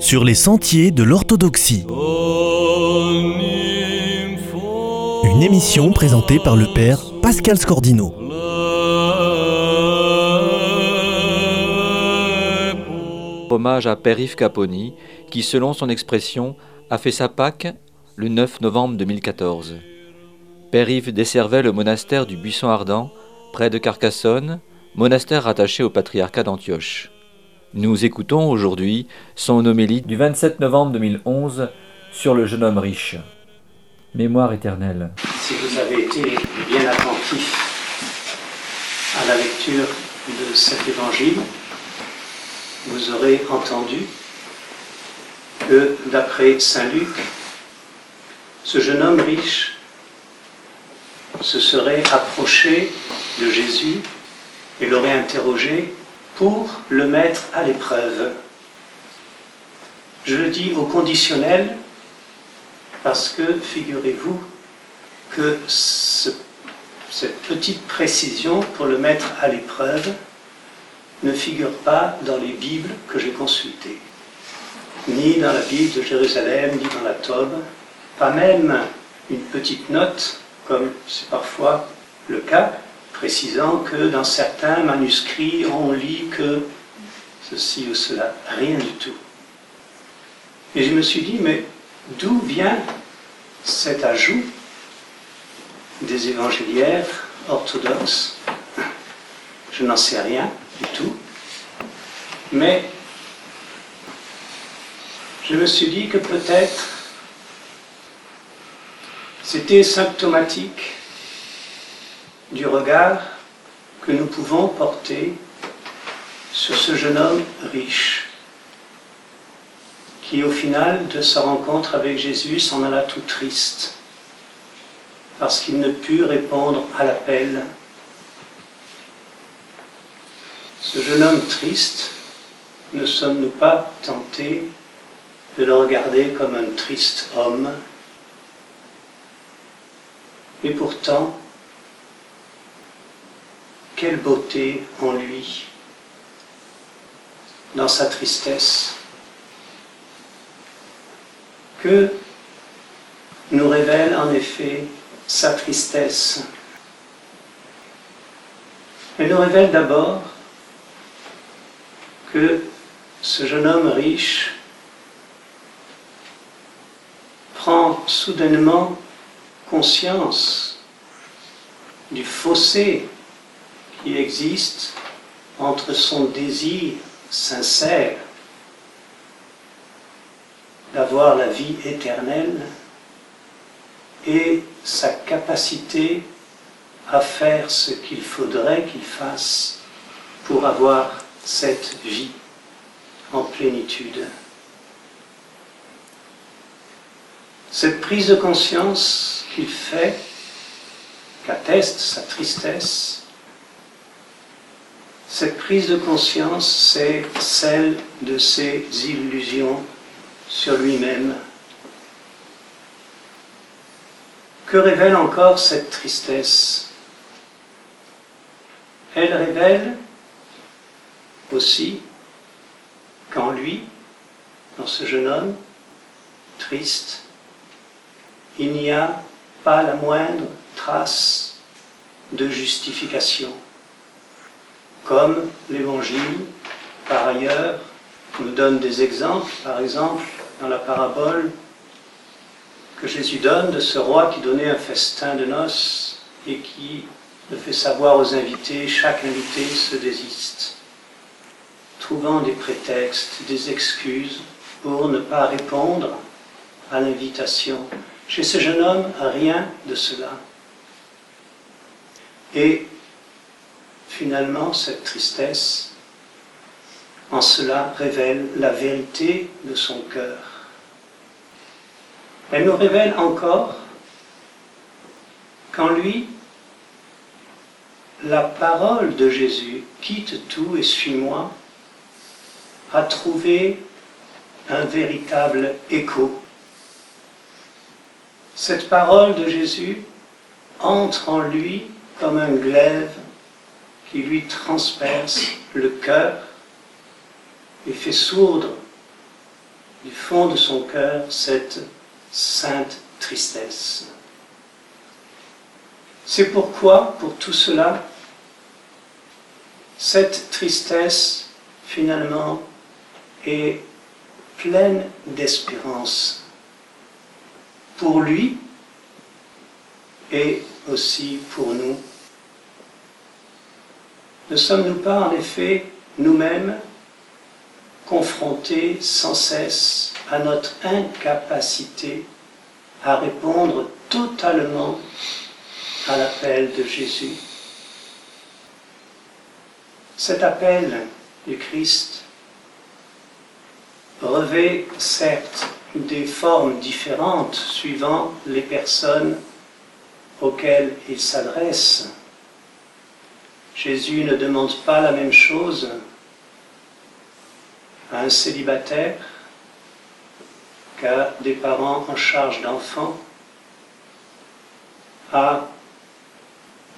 sur les sentiers de l'orthodoxie. Une émission présentée par le père Pascal Scordino. Hommage à Père Yves Caponi, qui, selon son expression, a fait sa Pâque le 9 novembre 2014. Père desservait le monastère du Buisson Ardent, près de Carcassonne, monastère rattaché au patriarcat d'Antioche. Nous écoutons aujourd'hui son homélie du 27 novembre 2011 sur le jeune homme riche. Mémoire éternelle. Si vous avez été bien attentif à la lecture de cet évangile, vous aurez entendu que d'après Saint Luc, ce jeune homme riche se serait approché de Jésus et l'aurait interrogé pour le mettre à l'épreuve. Je le dis au conditionnel parce que figurez-vous que cette petite précision pour le mettre à l'épreuve ne figure pas dans les Bibles que j'ai consultées, ni dans la Bible de Jérusalem, ni dans la Tobe, pas même une petite note, comme c'est parfois le cas, précisant que dans certains manuscrits, on lit que ceci ou cela, rien du tout. Et je me suis dit, mais d'où vient cet ajout des évangéliaires orthodoxes? Je n'en sais rien du tout. Mais je me suis dit que peut-être c'était symptomatique du regard que nous pouvons porter sur ce jeune homme riche, qui au final de sa rencontre avec Jésus s'en alla tout triste, parce qu'il ne put répondre à l'appel. Ce jeune homme triste, ne sommes-nous pas tentés de le regarder comme un triste homme? Et pourtant, quelle beauté en lui, dans sa tristesse, que nous révèle en effet sa tristesse. Elle nous révèle d'abord que ce jeune homme riche prend soudainement conscience du fossé qui existe entre son désir sincère d'avoir la vie éternelle et sa capacité à faire ce qu'il faudrait qu'il fasse pour avoir cette vie en plénitude. Cette prise de conscience qu'il fait, qu'atteste sa tristesse, cette prise de conscience, c'est celle de ses illusions sur lui-même. Que révèle encore cette tristesse? Elle révèle aussi qu'en lui, dans ce jeune homme triste, il n'y a pas la moindre trace de justification comme l'Évangile, par ailleurs, nous donne des exemples, par exemple, dans la parabole que Jésus donne de ce roi qui donnait un festin de noces et qui le fait savoir aux invités, chaque invité se désiste, trouvant des prétextes, des excuses pour ne pas répondre à l'invitation. Chez ce jeune homme, rien de cela. Et finalement, cette tristesse, en cela, révèle la vérité de son cœur. Elle nous révèle encore qu'en lui, la parole de Jésus, quitte tout et suis-moi, a trouvé un véritable écho. Cette parole de Jésus entre en lui comme un glaive qui lui transperce le cœur et fait sourdre du fond de son cœur cette sainte tristesse. C'est pourquoi, pour tout cela, cette tristesse, finalement, est pleine d'espérance pour lui et aussi pour nous. Ne sommes-nous pas en effet nous-mêmes confrontés sans cesse à notre incapacité à répondre totalement à l'appel de Jésus? Cet appel du Christ revêt certes des formes différentes suivant les personnes auxquelles il s'adresse. Jésus ne demande pas la même chose à un célibataire qu'à des parents en charge d'enfants, à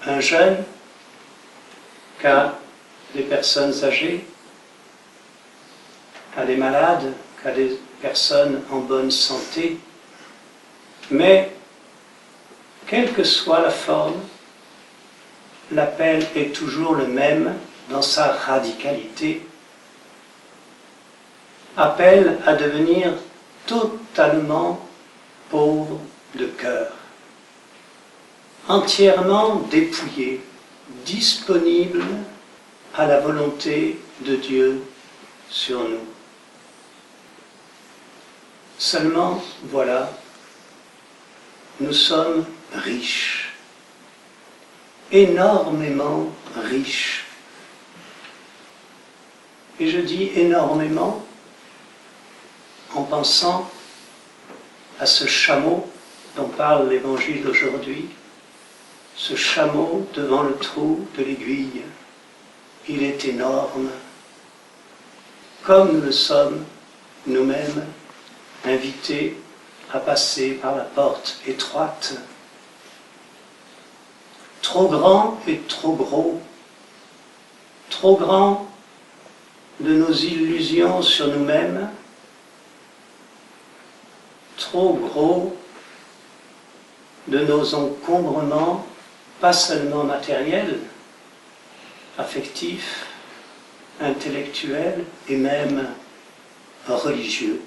un jeune qu'à des personnes âgées, à des malades, qu'à des personnes en bonne santé. Mais, quelle que soit la forme, l'appel est toujours le même dans sa radicalité. Appel à devenir totalement pauvre de cœur, entièrement dépouillé, disponible à la volonté de Dieu sur nous. Seulement, voilà, nous sommes riches, énormément riches. Et je dis énormément en pensant à ce chameau dont parle l'Évangile aujourd'hui, ce chameau devant le trou de l'aiguille. Il est énorme, comme nous le sommes nous-mêmes, invités à passer par la porte étroite. Trop grand et trop gros, trop grand de nos illusions sur nous-mêmes, trop gros de nos encombrements, pas seulement matériels, affectifs, intellectuels et même religieux.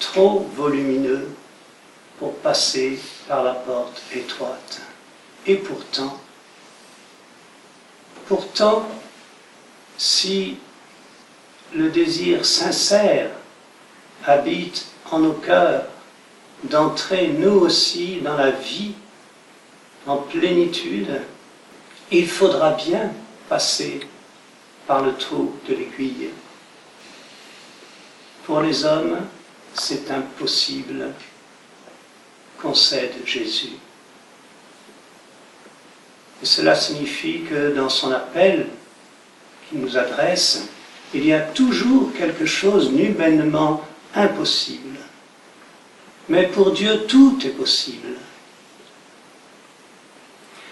Trop volumineux pour passer par la porte étroite. Et pourtant, pourtant, si le désir sincère habite en nos cœurs, d'entrer nous aussi dans la vie en plénitude, il faudra bien passer par le trou de l'aiguille. Pour les hommes, c'est impossible, concède Jésus. Et cela signifie que dans son appel qu'il nous adresse, il y a toujours quelque chose d'humainement impossible. Mais pour Dieu, tout est possible.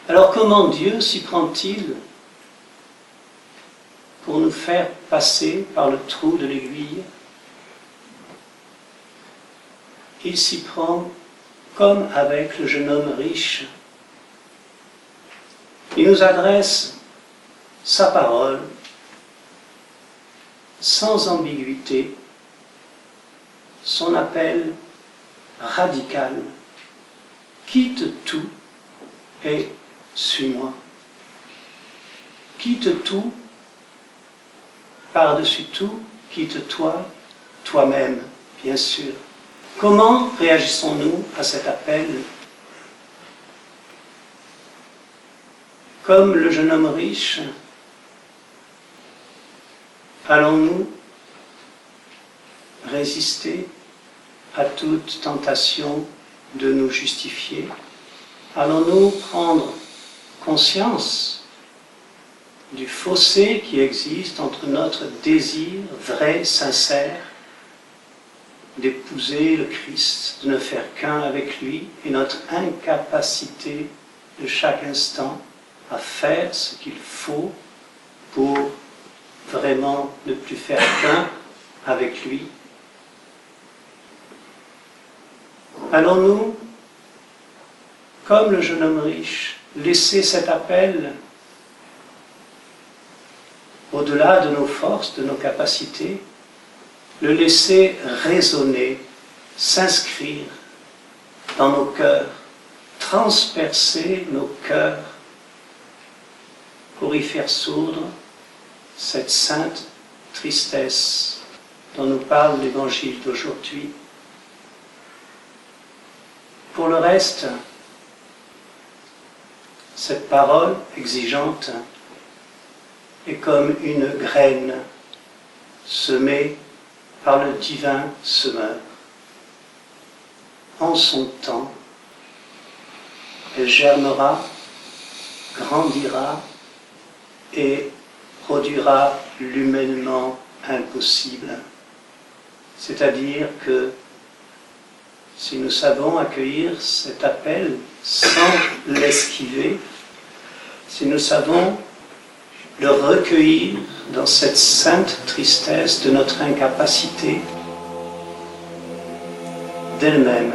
Alors comment Dieu s'y prend-il pour nous faire passer par le trou de l'aiguille? Il s'y prend comme avec le jeune homme riche. Il nous adresse sa parole sans ambiguïté son appel radical. Quitte tout et suis-moi. Quitte tout, par-dessus tout, quitte-toi, toi-même, bien sûr. Comment réagissons-nous à cet appel Comme le jeune homme riche, allons-nous résister à toute tentation de nous justifier Allons-nous prendre conscience du fossé qui existe entre notre désir vrai, sincère, d'épouser le Christ, de ne faire qu'un avec lui, et notre incapacité de chaque instant à faire ce qu'il faut pour vraiment ne plus faire qu'un avec lui. Allons-nous, comme le jeune homme riche, laisser cet appel au-delà de nos forces, de nos capacités, le laisser résonner, s'inscrire dans nos cœurs, transpercer nos cœurs pour y faire sourdre cette sainte tristesse dont nous parle l'évangile d'aujourd'hui. Pour le reste, cette parole exigeante est comme une graine semée par le divin semeur. En son temps, elle germera, grandira et produira l'humainement impossible. C'est-à-dire que si nous savons accueillir cet appel sans l'esquiver, si nous savons le recueillir dans cette sainte tristesse de notre incapacité d'elle-même.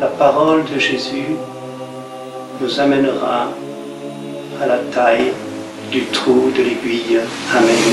La parole de Jésus nous amènera à la taille du trou de l'aiguille. Amen.